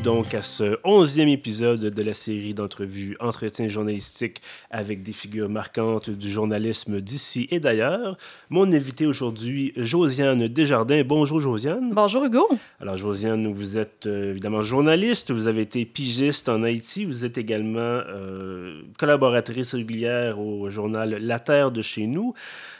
Donc à ce onzième épisode de la série d'entrevues Entretien journalistique avec des figures marquantes du journalisme d'ici et d'ailleurs. Mon invité aujourd'hui, Josiane Desjardins. Bonjour Josiane. Bonjour Hugo. Alors Josiane, vous êtes euh, évidemment journaliste, vous avez été pigiste en Haïti, vous êtes également euh, collaboratrice régulière au journal La Terre de chez nous.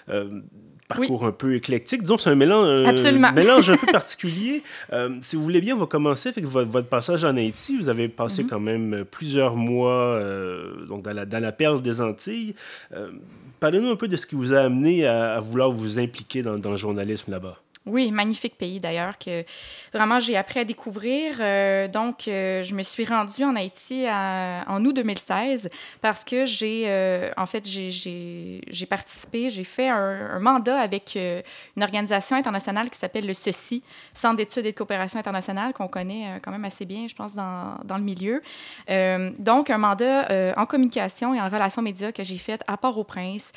Euh, parcours un peu éclectique. Disons, c'est un mélange, un mélange un peu particulier. Euh, si vous voulez bien, on va commencer avec votre, passage en Haïti. Vous avez passé mhm. quand même plusieurs mois euh, donc dans, la, dans la perle des Antilles. Euh, parlez-nous un peu de ce qui vous a amené à, vouloir vous impliquer dans, dans le journalisme là-bas. Oui, magnifique pays d'ailleurs que vraiment j'ai appris à découvrir. Euh, donc, euh, je me suis rendue en Haïti en août 2016 parce que j'ai, euh, en fait, j'ai participé, j'ai fait un, mandat avec une organisation internationale qui s'appelle le CECI, Centre d'études et de coopération internationale, qu'on connaît quand même assez bien, je pense, dans, dans le milieu. donc, un mandat en communication et en relations médias que j'ai fait à Port-au-Prince.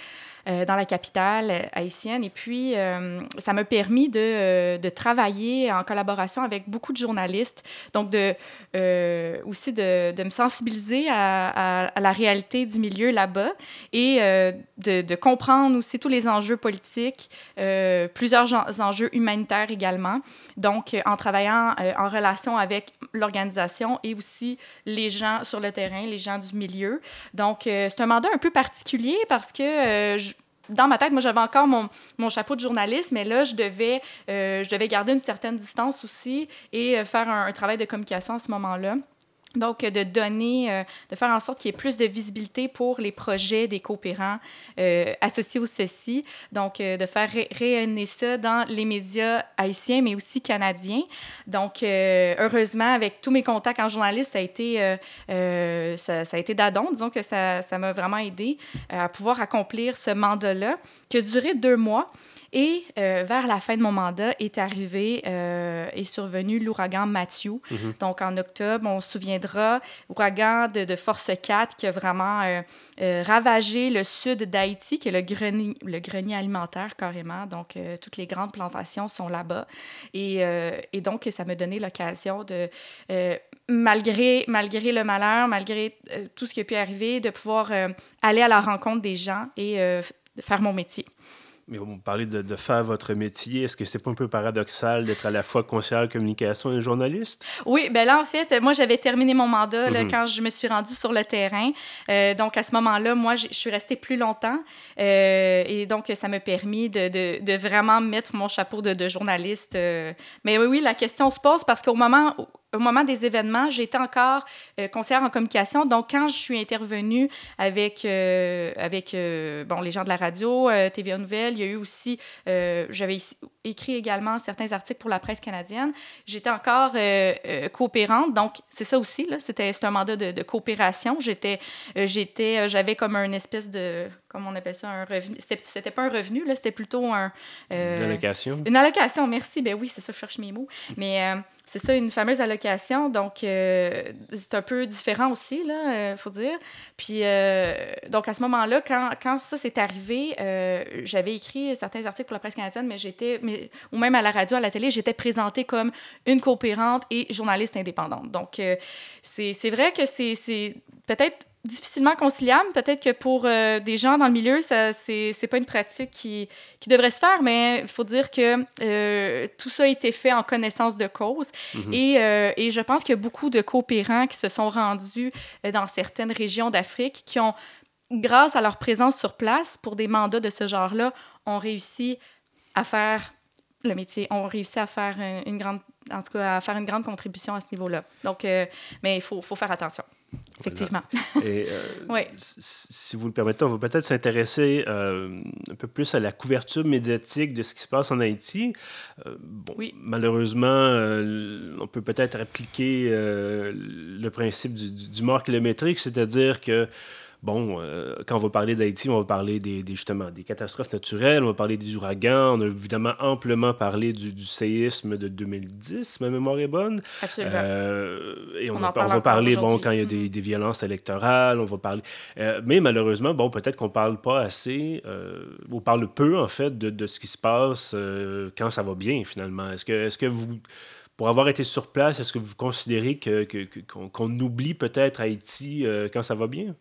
Euh, dans la capitale euh, haïtienne. Et puis, euh, ça m'a permis de, de, travailler en collaboration avec beaucoup de journalistes, donc de, aussi de, de, me sensibiliser à, à, la réalité du milieu là-bas et de, de, comprendre aussi tous les enjeux politiques, plusieurs enjeux humanitaires également. Donc, en travaillant en relation avec l'organisation et aussi les gens sur le terrain, les gens du milieu. Donc, c'est un mandat un peu particulier parce que dans ma tête, moi, j'avais encore mon, chapeau de journaliste, mais là, je devais, euh, je devais garder une certaine distance aussi et euh, faire un travail de communication à ce moment-là. Donc, de donner, euh, de faire en sorte qu'il y ait plus de visibilité pour les projets des coopérants euh, associés au ceci. Donc, euh, de faire rayonner ça dans les médias haïtiens, mais aussi canadiens. Donc, heureusement, avec tous mes contacts en journaliste, ça a été, ça, ça, a été d'adon. Disons que ça m'a vraiment aidé à pouvoir accomplir ce mandat-là, qui a duré deux mois. Et euh, vers la fin de mon mandat est arrivé, euh, est survenu l'ouragan Matthew. Mhm. Donc en octobre, on se souviendra, ouragan de, de force 4 qui a vraiment euh, ravagé le sud d'Haïti, qui est le grenier, le grenier alimentaire carrément. Donc toutes les grandes plantations sont là-bas. Et, et, donc ça me donnait l'occasion de malgré, malgré le malheur, malgré tout ce qui a pu arriver, de pouvoir aller à la rencontre des gens et faire mon métier. Mais vous parlez de, de, faire votre métier. Est-ce que c'est pas un peu paradoxal d'être à la fois conseillère communication et journaliste? Oui, ben là, en fait, moi, j'avais terminé mon mandat là, mhm. quand je me suis rendue sur le terrain. Euh, donc, à ce moment-là, moi, je suis restée plus longtemps. Euh, et donc, ça m'a permis de, de, de, vraiment mettre mon chapeau de, journaliste. Euh. Mais oui, oui, la question se pose parce qu'au moment au moment des événements, j'étais encore euh, conseillère en communication. Donc, quand je suis intervenue avec, euh, avec euh, bon, les gens de la radio, TVA Nouvelle, il y a eu aussi, j'avais écrit également certains articles pour la presse canadienne. J'étais encore coopérante. Donc, c'est ça aussi, là, c'était un mandat de, de coopération. J'étais, j'étais, j'avais comme un espèce de, comment on appelle ça, un revenu. C'était pas un revenu, là, c'était plutôt un... une allocation. Une allocation, merci. Ben oui, c'est ça, je cherche mes mots. Mais c'est ça, une fameuse allocation. Donc, euh, c'est un peu différent aussi, là, il euh, faut dire. Puis, euh, donc, à ce moment-là, quand, quand ça s'est arrivé, j'avais écrit certains articles pour la presse canadienne, mais j'étais, ou même à la radio, à la télé, j'étais présentée comme une coopérante et journaliste indépendante. Donc, c'est vrai que c'est peut-être difficilement conciliable. Peut-être que pour euh, des gens dans le milieu, ça c'est pas une pratique qui, qui, devrait se faire, mais il faut dire que euh, tout ça a été fait en connaissance de cause. Mhm. et, euh, et, je pense qu'il y a beaucoup de coopérants qui se sont rendus dans certaines régions d'Afrique qui ont, grâce à leur présence sur place pour des mandats de ce genre-là, ont réussi à faire le métier, ont réussi à faire une, grande, en tout cas, à faire une grande contribution à ce niveau-là. Donc, mais il faut, faut faire attention. Effectivement. Et euh, si vous le permettez, on va peut-être s'intéresser euh, un peu plus à la couverture médiatique de ce qui se passe en Haïti. Euh, bon, oui. Malheureusement, on peut peut-être appliquer le principe du, du, mort kilométrique, c'est-à-dire que bon, euh, quand on va parler d'Haïti, on va parler des, justement des catastrophes naturelles, on va parler des ouragans, on a évidemment amplement parlé du, séisme de 2010, ma mémoire est bonne. Absolument. Euh, et on, va parler, bon, quand il y a des, mm-hmm. violences électorales, on va parler... mais malheureusement, bon, peut-être qu'on parle pas assez, on parle peu, en fait, de, de ce qui se passe quand ça va bien, finalement. Est-ce que, est que vous pour avoir été sur place, est-ce que vous considérez qu'on que, qu'on oublie peut-être Haïti euh, quand ça va bien?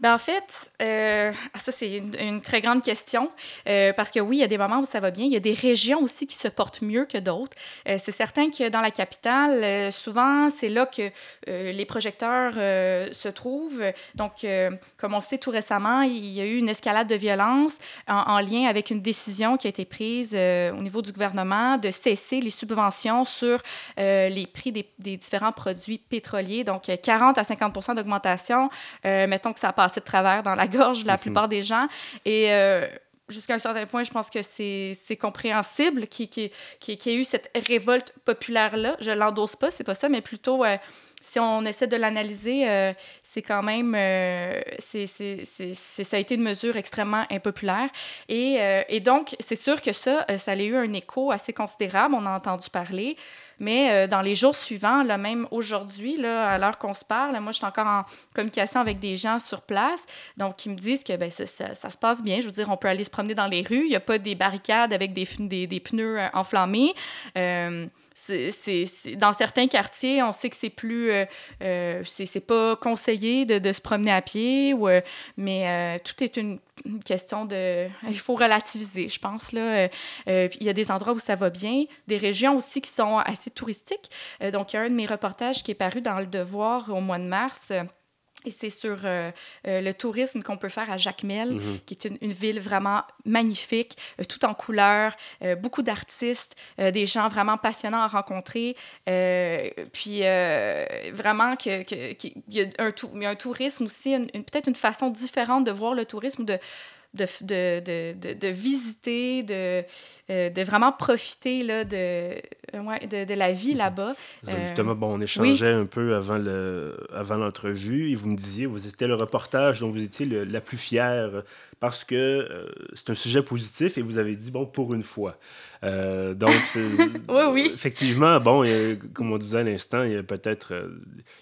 Ben en fait, euh, ça c'est une, très grande question euh, parce que oui, il y a des moments où ça va bien. Il y a des régions aussi qui se portent mieux que d'autres. Euh, c'est certain que dans la capitale, souvent c'est là que les projecteurs se trouvent. Donc, comme on sait tout récemment, il y a eu une escalade de violence en, lien avec une décision qui a été prise au niveau du gouvernement de cesser les subventions sur les prix des, des, différents produits pétroliers. Donc, 40 à 50 d'augmentation. mettons que ça a passé de travers dans la gorge de la mhm. plupart des gens. Et euh, jusqu'à un certain point, je pense que c'est compréhensible qu'il qui y ait eu cette révolte populaire-là. Je l'endosse pas, c'est pas ça, mais plutôt, euh, si on essaie de l'analyser, euh, c'est quand même, c'est, ça a été une mesure extrêmement impopulaire. Et, et donc, c'est sûr que ça, ça a eu un écho assez considérable, on a entendu parler. Mais euh, dans les jours suivants, là, même aujourd'hui, à l'heure qu'on se parle, moi, je suis encore en communication avec des gens sur place, donc ils me disent que ben, ça, se passe bien. Je veux dire, on peut aller se promener dans les rues. Il n'y a pas des barricades avec des, des, des pneus euh, enflammés. Euh, c'est, dans certains quartiers, on sait que c'est plus. Euh, euh, c'est, pas conseillé de, de, se promener à pied, ou, euh, mais tout est une, question de. Il faut relativiser, je pense. Là. il y a des endroits où ça va bien, des régions aussi qui sont assez touristiques. donc, il y a un de mes reportages qui est paru dans Le Devoir au mois de mars. Et c'est sur euh, euh, le tourisme qu'on peut faire à Jacmel, mhm. qui est une, ville vraiment magnifique, euh, tout en couleurs, beaucoup d'artistes, des gens vraiment passionnants à rencontrer. puis vraiment, que, que, y a un, il y a un tourisme aussi, une, peut-être une façon différente de voir le tourisme, de, de, de, de, de visiter, de, euh, de vraiment profiter là, de, ouais, de, la vie mhm. là-bas. Justement, bon, on échangeait un peu avant, le, avant l'entrevue et vous me disiez, vous étiez le reportage dont vous étiez la plus fière parce que euh, c'est un sujet positif et vous avez dit, bon, pour une fois. Euh, donc, oui, oui. effectivement, bon, comme on disait à l'instant, il y a peut-être euh,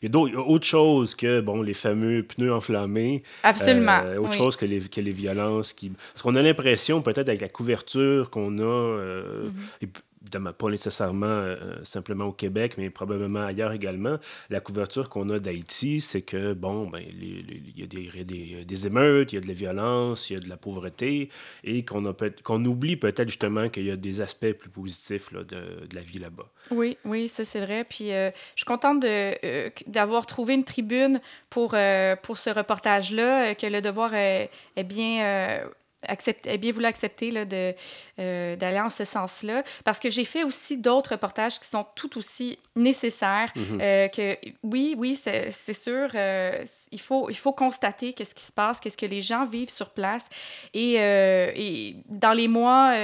il y a autre chose que bon, les fameux pneus enflammés. Absolument. autre chose que les, que les violences. Qui... Parce qu'on a l'impression, peut-être avec la couverture qu'on a, mm-hmm pas nécessairement euh, simplement au Québec, mais probablement ailleurs également, la couverture qu'on a d'Haïti, c'est que, bon, ben, il y a des, émeutes, il y a de la violence, il y a de la pauvreté, et qu'on qu'on oublie peut-être justement qu'il y a des aspects plus positifs là, de, de, la vie là-bas. Oui, oui, ça c'est vrai. Puis euh, je suis contente euh, d'avoir trouvé une tribune pour, pour ce reportage-là, que le devoir est bien accepté, eh bien voulu accepter là, de, euh, d'aller en ce sens-là. Parce que j'ai fait aussi d'autres reportages qui sont tout aussi nécessaires. Mhm. Euh, que oui, oui, c'est, c'est sûr, euh, il, faut, il faut constater qu'est-ce qui se passe, qu'est-ce que les gens vivent sur place. Et, et dans les mois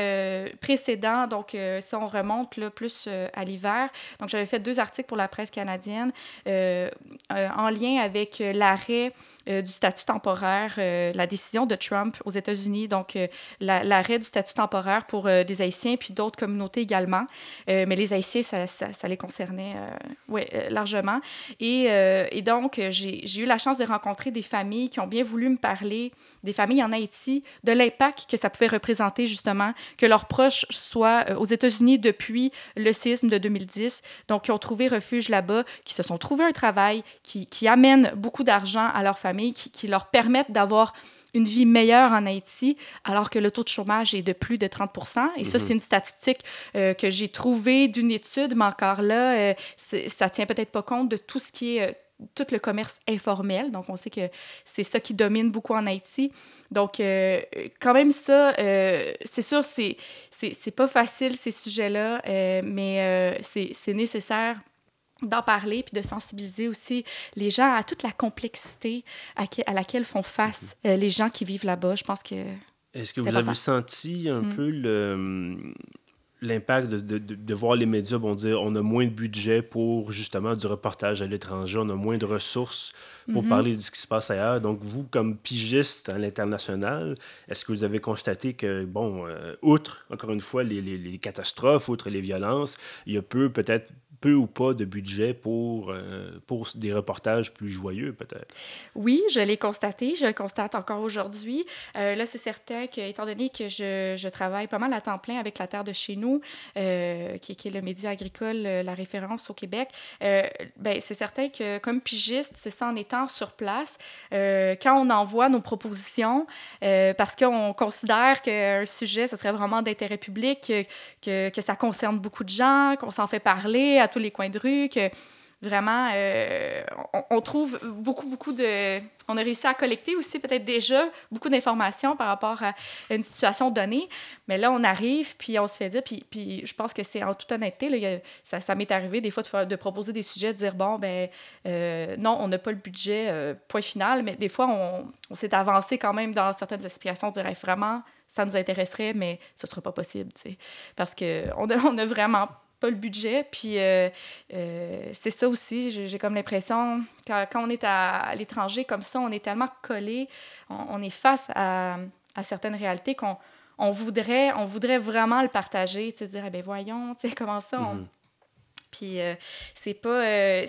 précédents, donc si on remonte là, plus à l'hiver, donc j'avais fait deux articles pour la presse canadienne en lien avec l'arrêt du statut temporaire, la décision de Trump aux États-Unis donc euh, l'arrêt du statut temporaire pour euh, des Haïtiens puis d'autres communautés également. Euh, mais les Haïtiens, ça, les concernait largement. Et, donc, j'ai eu la chance de rencontrer des familles qui ont bien voulu me parler, des familles en Haïti, de l'impact que ça pouvait représenter justement, que leurs proches soient aux États-Unis depuis le séisme de 2010, donc qui ont trouvé refuge là-bas, qui se sont trouvés un travail, qui, amènent beaucoup d'argent à leur famille, qui leur permettent d'avoir une vie meilleure en Haïti, alors que le taux de chômage est de plus de 30% Et ça, mhm. c'est une statistique euh, que j'ai trouvée d'une étude, mais encore là, euh, ça tient peut-être pas compte de tout ce qui est... Euh, tout le commerce informel. Donc, on sait que c'est ça qui domine beaucoup en Haïti. Donc, quand même, ça, c'est sûr, c'est, c'est, pas facile, ces sujets-là, mais c'est nécessaire d'en parler puis de sensibiliser aussi les gens à toute la complexité à, à laquelle font face mhm. euh, les gens qui vivent là-bas. Je pense que. Est-ce que vous avez senti un mm. peu le, l'impact de, de, de, voir les médias bon, dire on a moins de budget pour justement du reportage à l'étranger, on a moins de ressources pour mm-hmm. parler de ce qui se passe ailleurs. Donc, vous, comme pigiste à l'international, est-ce que vous avez constaté que, bon, euh, outre, encore une fois, les, les, les, catastrophes, outre les violences, il y a peu, peut-être peu ou pas de budget pour, euh, pour des reportages plus joyeux, peut-être? Oui, je l'ai constaté. Je le constate encore aujourd'hui. Euh, là, c'est certain que, étant donné que je, je, travaille pas mal à temps plein avec La Terre de chez nous, euh, qui, qui, est le média agricole, la référence au Québec, ben, c'est certain que, comme pigiste, c'est ça en étant sur place, quand on envoie nos propositions, parce qu'on considère qu'un sujet, ce serait vraiment d'intérêt public, que, que, ça concerne beaucoup de gens, qu'on s'en fait parler à tous les coins de rue, que vraiment, euh, on, trouve beaucoup, beaucoup de... On a réussi à collecter aussi peut-être déjà beaucoup d'informations par rapport à une situation donnée, mais là, on arrive, puis on se fait dire, puis, puis je pense que c'est en toute honnêteté, là, ça, m'est arrivé des fois de, proposer des sujets, de dire, bon, ben euh, non, on n'a pas le budget, euh, point final, mais des fois, on, s'est avancé quand même dans certaines explications, dire, vraiment, ça nous intéresserait, mais ce ne sera pas possible, tu sais, parce qu'on a, on a vraiment pas le budget. Puis euh, euh, c'est ça aussi, j'ai comme l'impression, quand, quand, on est à, l'étranger comme ça, on est tellement collé, on, est face à, à certaines réalités qu'on on voudrait, on voudrait vraiment le partager, tu sais, dire, eh ben voyons, tu sais, comment ça, on... Mm-hmm. Puis euh, c'est pas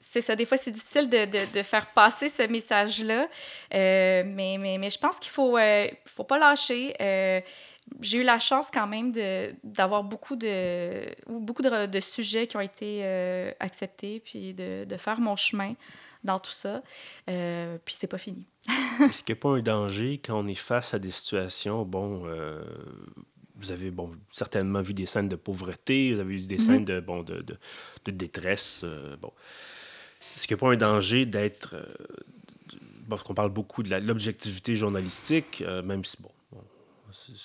c'est ça, des fois, c'est difficile de, de, de, faire passer ce message-là. Mais, mais, mais, je pense qu'il faut, faut pas lâcher. Euh, j'ai eu la chance quand même d'avoir beaucoup de, beaucoup de, de, sujets qui ont été acceptés, puis de, de, faire mon chemin dans tout ça. puis c'est pas fini. Est-ce qu'il n'y a pas un danger quand on est face à des situations, bon, vous avez bon, certainement vu des scènes de pauvreté, vous avez vu des mm-hmm. scènes de, bon, de, de, de détresse. bon. Est-ce qu'il n'y a pas un danger d'être. Euh, parce qu'on parle beaucoup de l'objectivité journalistique, euh, même si, bon,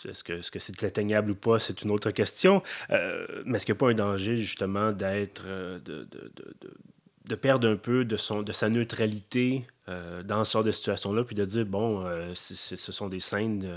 est-ce que c'est -ce c'est atteignable ou pas, c'est une autre question. Euh, mais est-ce qu'il n'y a pas un danger, justement, d'être. De, de, de, de, perdre un peu de, son, de sa neutralité dans ce genre de situation-là, puis de dire, bon, ce sont des scènes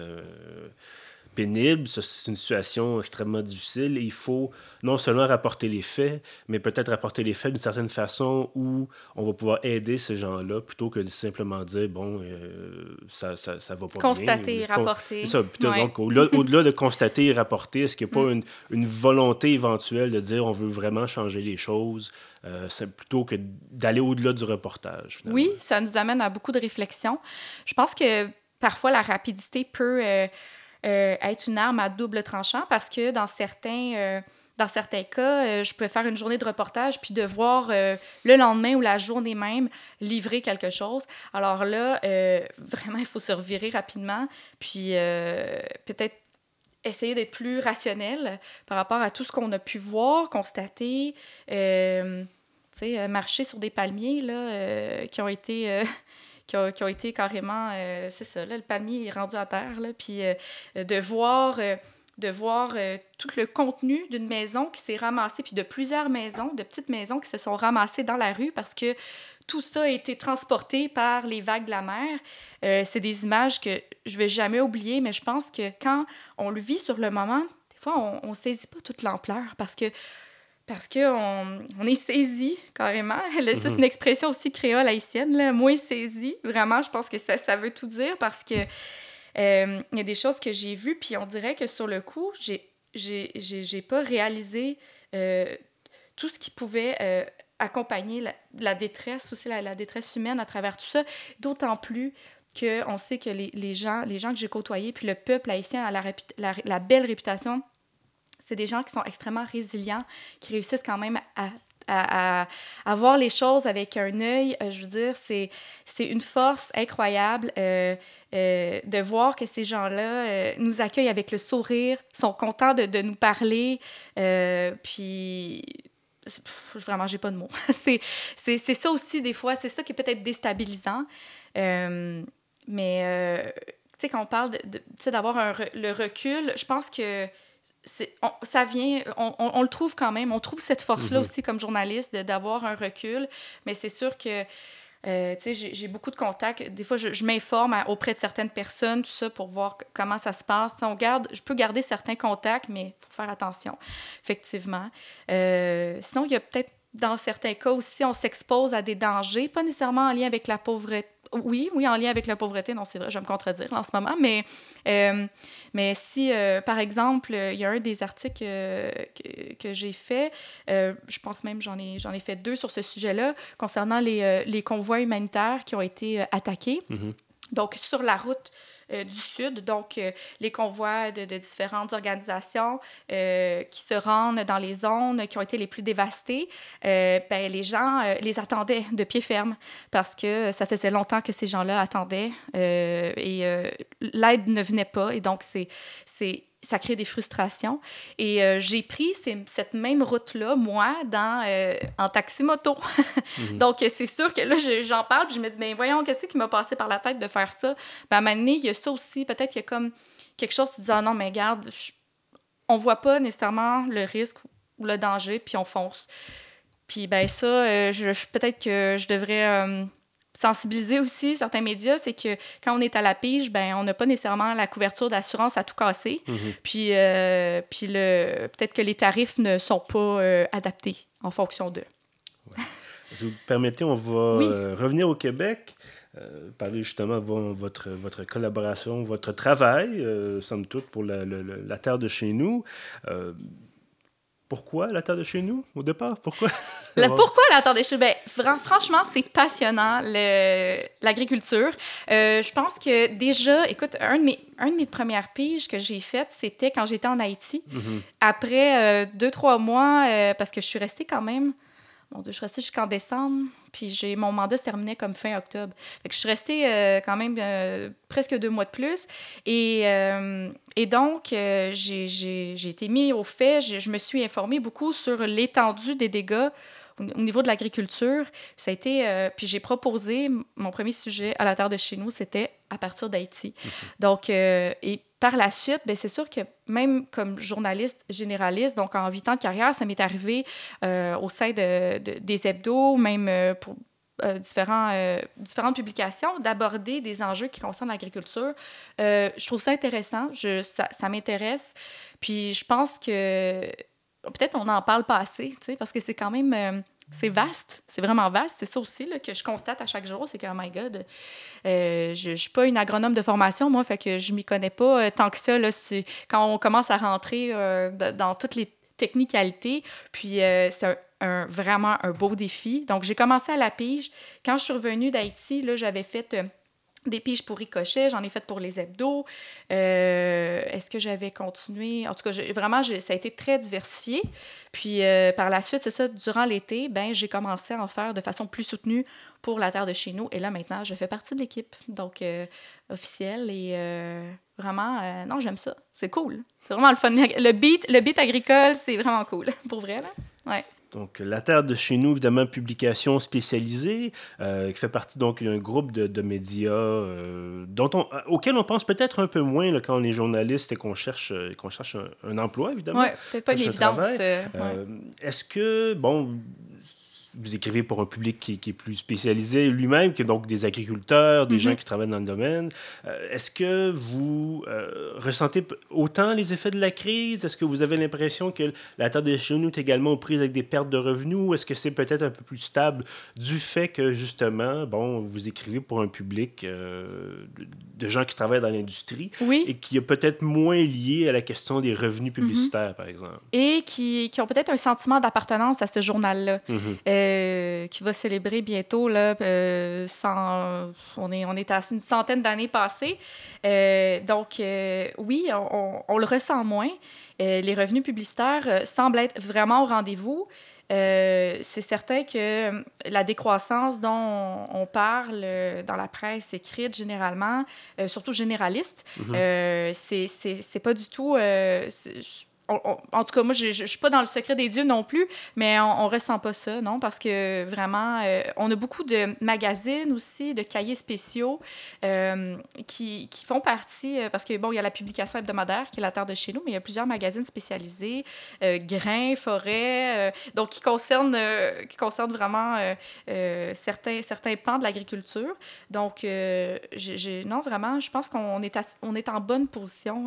pénible, c'est une situation extrêmement difficile et il faut non seulement rapporter les faits, mais peut-être rapporter les faits d'une certaine façon où on va pouvoir aider ces gens-là plutôt que de simplement dire, bon, euh, ça, ça, ça, va pas constater, bien. rapporter. Ça, donc, au-delà, de constater et rapporter, est-ce qu'il n'y a pas mm. une, une, volonté éventuelle de dire on veut vraiment changer les choses euh, plutôt que d'aller au-delà du reportage? Oui, ça nous amène à beaucoup de réflexions. Je pense que parfois la rapidité peut... Euh, euh, être une arme à double tranchant parce que dans certains, euh, dans certains cas, euh, je peux faire une journée de reportage puis devoir le lendemain ou la journée même livrer quelque chose. Alors là, vraiment, il faut se revirer rapidement puis peut-être essayer d'être plus rationnel par rapport à tout ce qu'on a pu voir, constater. marcher sur des palmiers là, qui ont été qui ont, été carrément, euh, c'est ça, là, le palmier est rendu à terre, là, puis euh, de voir, euh, de voir tout le contenu d'une maison qui s'est ramassé, puis de plusieurs maisons, de petites maisons qui se sont ramassées dans la rue parce que tout ça a été transporté par les vagues de la mer. c'est des images que je vais jamais oublier, mais je pense que quand on le vit sur le moment, des fois, on ne saisit pas toute l'ampleur parce que parce qu'on on est saisi carrément. ça, c'est mhm. une expression aussi créole haïtienne, là, moins saisi. Vraiment, je pense que ça, ça veut tout dire parce que euh, il y a des choses que j'ai vues, puis on dirait que sur le coup, j'ai j'ai pas réalisé euh, tout ce qui pouvait euh, accompagner la, la, détresse, aussi la, la, détresse humaine à travers tout ça, d'autant plus qu'on sait que les, les, gens, les gens que j'ai côtoyés, puis le peuple haïtien a la, la, la belle réputation c'est des gens qui sont extrêmement résilients, qui réussissent quand même à, à, à, voir les choses avec un œil. Euh, je veux dire, c'est, c'est une force incroyable euh, euh, de voir que ces gens-là nous accueillent avec le sourire, sont contents de, de nous parler. puis vraiment, j'ai pas de mots. c'est, c'est, c'est ça aussi, des fois, c'est ça qui est peut-être déstabilisant. mais, tu sais, quand on parle de, d'avoir un, le recul, je pense que ça vient, on, on, le trouve quand même, on trouve cette force-là mhm. aussi comme journaliste d'avoir un recul, mais c'est sûr que Euh, j'ai beaucoup de contacts. Des fois, je, m'informe auprès de certaines personnes, tout ça, pour voir comment ça se passe. on garde, je peux garder certains contacts, mais il faut faire attention, effectivement. Euh, sinon, il y a peut-être, dans certains cas aussi, on s'expose à des dangers, pas nécessairement en lien avec la pauvreté oui, oui, en lien avec la pauvreté, non, c'est vrai, je vais me contredire en ce moment, mais, euh, si, euh, par exemple, il y a un des articles euh, que, j'ai fait, je pense même j'en ai, j'en ai fait deux sur ce sujet-là, concernant les, les, convois humanitaires qui ont été attaqués. Mm-hmm. Donc, sur la route euh, du Sud, donc euh, les convois de, différentes organisations euh, qui se rendent dans les zones qui ont été les plus dévastées, ben, les gens les attendaient de pied ferme parce que ça faisait longtemps que ces gens-là attendaient et l'aide ne venait pas. Et donc, c'est ça crée des frustrations. Et euh, j'ai pris cette même route-là, moi, dans, euh, en taxi-moto. Mhm. Donc, c'est sûr que là, j'en parle, puis je me dis, mais voyons, qu'est-ce qui m'a passé par la tête de faire ça? Ben, à un moment donné, il y a ça aussi, peut-être qu'il y a comme quelque chose qui dit, ah non, mais regarde, on voit pas nécessairement le risque ou le danger, puis on fonce. Puis, ben ça, euh, je, peut-être que je devrais sensibiliser aussi certains médias, c'est que quand on est à la pige, ben on n'a pas nécessairement la couverture d'assurance à tout casser. Mhm. Puis, euh, puis le, peut-être que les tarifs ne sont pas euh, adaptés en fonction d'eux. Si vous permettez, on va euh, revenir au Québec. parler justement de votre, votre collaboration, votre travail, somme toute, pour la, la, terre de chez nous. Pourquoi la terre de chez nous, au départ? Pourquoi? pourquoi la terre de chez nous? Ben, franchement, c'est passionnant, l'agriculture. Euh, je pense que déjà, écoute, un de mes, un de mes premières piges que j'ai faites, c'était quand j'étais en Haïti. Mm-hmm. Après euh, deux, trois mois, euh, parce que je suis restée quand même mon Dieu, je suis restée jusqu'en décembre, puis j'ai mon mandat se terminait comme fin octobre. Fait que je suis restée euh, quand même euh, presque deux mois de plus. Et, euh, et donc, j'ai été mis au fait, je me suis informée beaucoup sur l'étendue des dégâts au niveau de l'agriculture. Ça a été, puis j'ai proposé, mon premier sujet à la terre de chez nous, c'était à partir d'Haïti. Donc, et par la suite, ben, c'est sûr que même comme journaliste généraliste, donc en huit ans de carrière, ça m'est arrivé euh, au sein de, des hebdos, même euh, pour euh, différentes publications, d'aborder des enjeux qui concernent l'agriculture. je trouve ça intéressant, je, ça, ça m'intéresse. Puis je pense que peut-être on n'en parle pas assez, parce que c'est quand même c'est vaste, c'est vraiment vaste. C'est ça aussi que je constate à chaque jour, c'est que, oh my God, euh, je ne suis pas une agronome de formation, moi, fait que je m'y connais pas euh, tant que ça. Là, quand on commence à rentrer euh, dans toutes les technicalités, puis c'est un, vraiment un beau défi. Donc, j'ai commencé à la pige. Quand je suis revenue d'Haïti, j'avais fait des piges pour Ricochet, j'en ai fait pour les hebdos. Euh, est-ce que j'avais continué? En tout cas, vraiment, ça a été très diversifié. Puis euh, par la suite, c'est ça, durant l'été, ben, j'ai commencé à en faire de façon plus soutenue pour la terre de chez nous. Et là, maintenant, je fais partie de l'équipe, donc euh, officielle. Et vraiment, non, j'aime ça. C'est cool. C'est vraiment le fun. Le beat, le beat agricole, c'est vraiment cool. Pour vrai, là. Ouais. Donc, La Terre de chez nous, évidemment, publication spécialisée, euh, qui fait partie donc d'un groupe de, médias euh, dont on, auquel on pense peut-être un peu moins là, quand on est journaliste et qu'on cherche, euh, qu'on cherche un, emploi, évidemment. Oui, peut-être pas une évidence. Est-ce que, bon, vous écrivez pour un public qui, est plus spécialisé lui-même, que donc des agriculteurs, des gens mhm. qui travaillent dans le domaine. Euh, est-ce que vous euh, ressentez autant les effets de la crise? Est-ce que vous avez l'impression que la terre des genoux est également aux prises avec des pertes de revenus? Est-ce que c'est peut-être un peu plus stable du fait que, justement, bon, vous écrivez pour un public euh, de, gens qui travaillent dans l'industrie et qui est peut-être moins lié à la question des revenus mhm. publicitaires, par exemple? Et qui, qui ont peut-être un sentiment d'appartenance à ce journal-là. Mhm. Euh, qui va célébrer bientôt, là, euh, on, est, on est à une centaine d'années passées. Euh, donc, oui, on, le ressent moins. les revenus publicitaires semblent être vraiment au rendez-vous. c'est certain que la décroissance dont on, parle dans la presse écrite généralement, surtout généraliste, mm-hmm. c'est pas du tout en tout cas, moi, je ne suis pas dans le secret des dieux non plus, mais on ne ressent pas ça, non? Parce que vraiment, euh, on a beaucoup de magazines aussi, de cahiers spéciaux euh, qui, qui, font partie, euh, parce que, bon, il y a la publication hebdomadaire qui est la terre de chez nous, mais il y a plusieurs magazines spécialisés, grains, forêts, donc qui concernent, qui concernent vraiment certains, certains pans de l'agriculture. Donc, non, vraiment, je pense qu'on est, on est en bonne position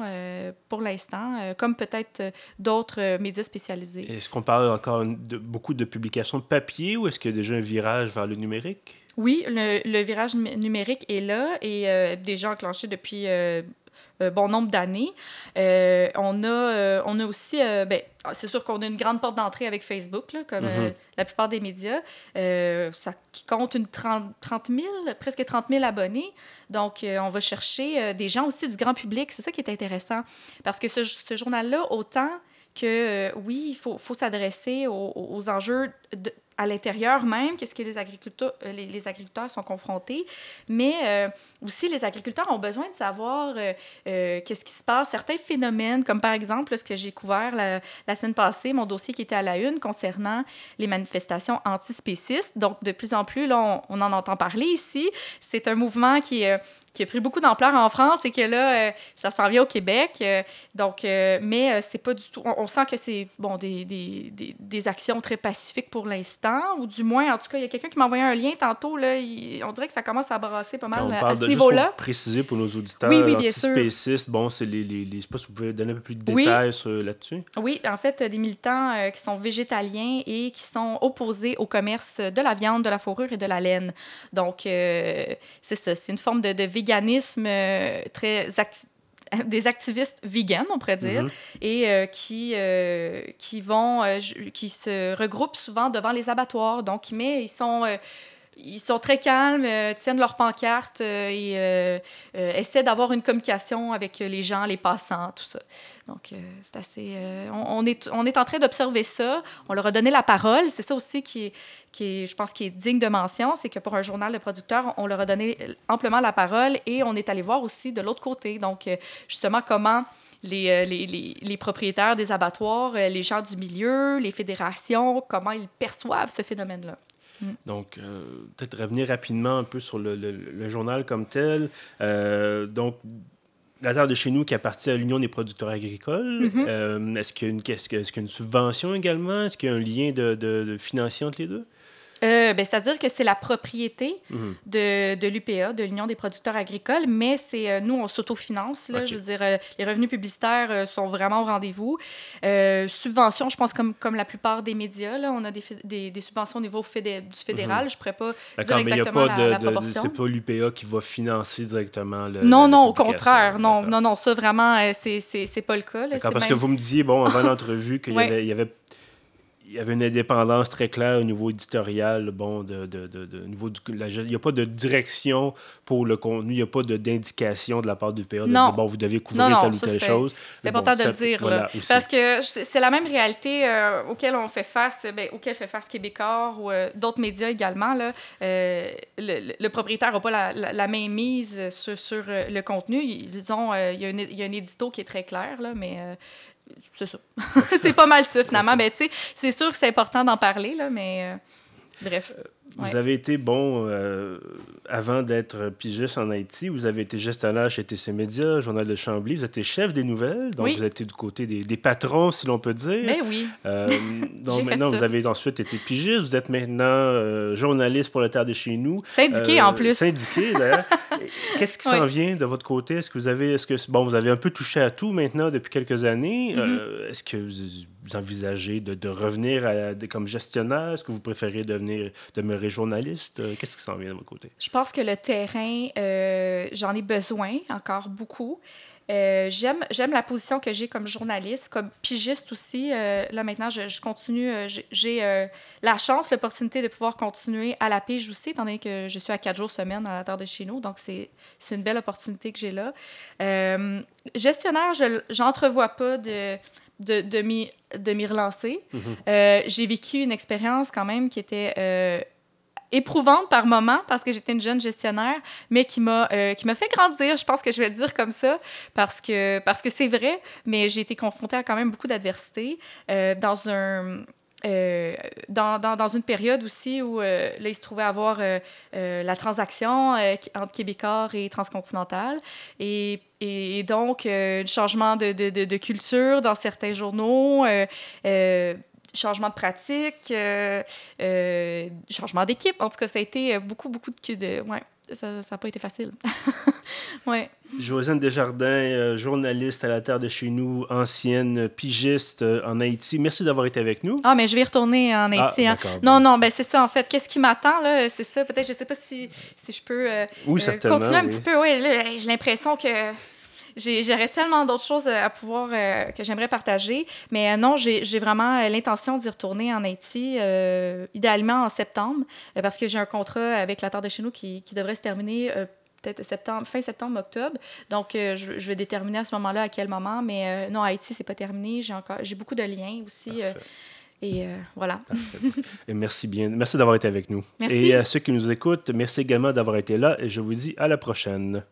pour l'instant, comme peut-être d'autres euh, médias spécialisés. Est-ce qu'on parle encore de beaucoup de publications de papier ou est-ce qu'il y a déjà un virage vers le numérique? Oui, le, virage numérique est là et euh, déjà enclenché depuis euh, bon nombre d'années. on, a, on a aussi, ben, c'est sûr qu'on a une grande porte d'entrée avec Facebook, là, comme mm-hmm. la plupart des médias, ça, qui compte une 30, 30 000, presque 30 000 abonnés. Donc, on va chercher des gens aussi du grand public. C'est ça qui est intéressant. Parce que ce, ce journal-là, autant que euh, oui, il faut, faut s'adresser aux, aux, enjeux de, à l'intérieur même, qu'est-ce que les agriculteurs, euh, agriculteurs sont confrontés, mais euh, aussi les agriculteurs ont besoin de savoir euh, qu'est-ce qui se passe, certains phénomènes, comme par exemple ce que j'ai couvert la, semaine passée, mon dossier qui était à la une concernant les manifestations antispécistes. Donc, de plus en plus, on, on en entend parler ici. C'est un mouvement qui, qui a pris beaucoup d'ampleur en France et que là, ça s'en vient au Québec. donc, mais c'est pas du tout... On, on sent que c'est, bon, des, des, des, des actions très pacifiques pour l'instant ou du moins, en tout cas, il y a quelqu'un qui m'a envoyé un lien tantôt, là, on dirait que ça commence à brasser pas mal à ce niveau-là. Préciser pour nos auditeurs, oui, oui, bien sûr. bon, c'est les, les, les, Je sais pas si vous pouvez donner un peu plus de détails là-dessus. Oui, en fait, des militants euh, qui sont végétaliens et qui sont opposés au commerce de la viande, de la fourrure et de la laine. Donc, euh, c'est ça, c'est une forme de, de véganisme euh, très actif des activistes vegan, on pourrait dire, mhm. et euh, qui, euh, qui vont, euh, qui se regroupent souvent devant les abattoirs. Donc, mais ils sont ils sont très calmes, tiennent leur pancarte et essaient d'avoir une communication avec les gens, les passants, tout ça. Donc, c'est assez. On, est, en train d'observer ça. On leur a donné la parole. C'est ça aussi qui qui je pense, qui est digne de mention, c'est que pour un journal de producteurs, on leur a donné amplement la parole et on est allé voir aussi de l'autre côté. Donc, euh, justement, comment les, euh, propriétaires des abattoirs, euh, les gens du milieu, les fédérations, comment ils perçoivent ce phénomène-là. Mm. Donc, peut-être revenir rapidement un peu sur le, le, journal comme tel. donc, la terre de chez nous qui appartient à l'Union des producteurs agricoles. Mm-hmm. est-ce qu'il y, qu y, a une subvention également? Est-ce qu'il y a un lien de, de, de financier entre les deux? Euh, ben, C'est-à-dire que c'est la propriété mhm. de, de l'UPA, de l'Union des producteurs agricoles, mais c'est euh, nous, on s'autofinance. Okay. Je veux dire, euh, les revenus publicitaires sont vraiment au rendez-vous. subventions, je pense, comme, comme la plupart des médias, là, on a des, des, des subventions au niveau fédé du fédéral. Mhm. Je ne pourrais pas dire exactement mais y a pas de, la, proportion. C'est pas l'UPA qui va financer directement le. Non, non, au contraire. Non, non, non, ça vraiment, c'est pas le cas. Là, parce même... que vous me disiez, bon, avant l'entrevue, qu'il y avait, y avait il y avait une indépendance très claire au niveau éditorial. Bon, de, de, de, niveau du, la, il n'y a pas de direction pour le contenu, il n'y a pas d'indication de, la part du PA de dire bon, vous devez couvrir non, non, telle ou telle chose. C'est important de le dire. Voilà, parce que c'est la même réalité euh, auquel on fait face, ben, auquel fait face Québécois ou euh, d'autres médias également. Là. Euh, le, le, propriétaire n'a pas la, la, la, même mise sur, sur le contenu. Ils ont, il, y a une, il y a un édito qui est très clair, là, mais c'est ça. c'est pas mal ça, finalement. Mais tu sais, c'est sûr que c'est important d'en parler, là, mais euh, bref. Vous avez été, bon, euh, avant d'être pigiste en Haïti, vous avez été gestionnaire chez TC Média, Journal de Chambly, vous étiez chef des nouvelles, donc vous êtes du côté des, des, patrons, si l'on peut dire. Ben oui. Euh, donc maintenant, vous avez ensuite été pigiste, vous êtes maintenant euh, journaliste pour la Terre de chez nous. Syndiqué en plus. Syndiqué, d'ailleurs. Qu'est-ce qui s'en vient de votre côté? Est-ce que vous avez, est-ce que, bon, vous avez un peu touché à tout maintenant depuis quelques années. Mm-hmm. est-ce que vous, envisagez de, de revenir à, de, comme gestionnaire? Est-ce que vous préférez devenir, demeurer journaliste? Euh, qu'est-ce qui s'en vient de votre côté? Je pense que le terrain, euh, j'en ai besoin encore beaucoup. Euh, j'aime, j'aime la position que j'ai comme journaliste, comme pigiste aussi. Euh, là, maintenant, je, je continue. Euh, j'ai la chance, l'opportunité de pouvoir continuer à la pige aussi, étant donné que je suis à quatre jours semaine à la terre de chez nous. Donc, c'est, c'est une belle opportunité que j'ai là. gestionnaire, je j'entrevois pas de, de, de, m'y, de m'y relancer. Mm-hmm. j'ai vécu une expérience quand même qui était éprouvante par moment parce que j'étais une jeune gestionnaire, mais qui m'a qui m'a fait grandir. Je pense que je vais le dire comme ça parce que parce que c'est vrai, mais j'ai été confrontée à quand même beaucoup d'adversité dans un euh, dans, dans, une période aussi où euh, là, il se trouvait avoir euh, la transaction entre Québécois et Transcontinental. Et, et donc, un changement de, de, de, culture dans certains journaux, changement de pratique, changement d'équipe. En tout cas, ça a été beaucoup, beaucoup de... de ouais, ça n'a pas été facile. ouais. Josiane Desjardins, euh, journaliste à la Terre de chez nous, ancienne pigiste euh, en Haïti. Merci d'avoir été avec nous. Ah, mais je vais retourner en ah, Haïti. Hein. Non, non, ben c'est ça en fait. Qu'est-ce qui m'attend là? C'est ça. Peut-être, je sais pas si, si je peux euh, oui, continuer un petit peu. Oui, j'ai l'impression que j'aurais tellement d'autres choses à pouvoir que j'aimerais partager. Mais non, j'ai vraiment l'intention d'y retourner en Haïti, idéalement en septembre, parce que j'ai un contrat avec la Terre de chez nous qui, qui devrait se terminer peut-être septembre, fin septembre, octobre. Donc, euh, je, vais déterminer à ce moment-là à quel moment. Mais euh, non, Haïti, c'est pas terminé. J'ai encore, j'ai beaucoup de liens aussi. Euh, et voilà. et merci bien. Merci d'avoir été avec nous. Merci. Et à ceux qui nous écoutent, merci également d'avoir été là. Et je vous dis à la prochaine.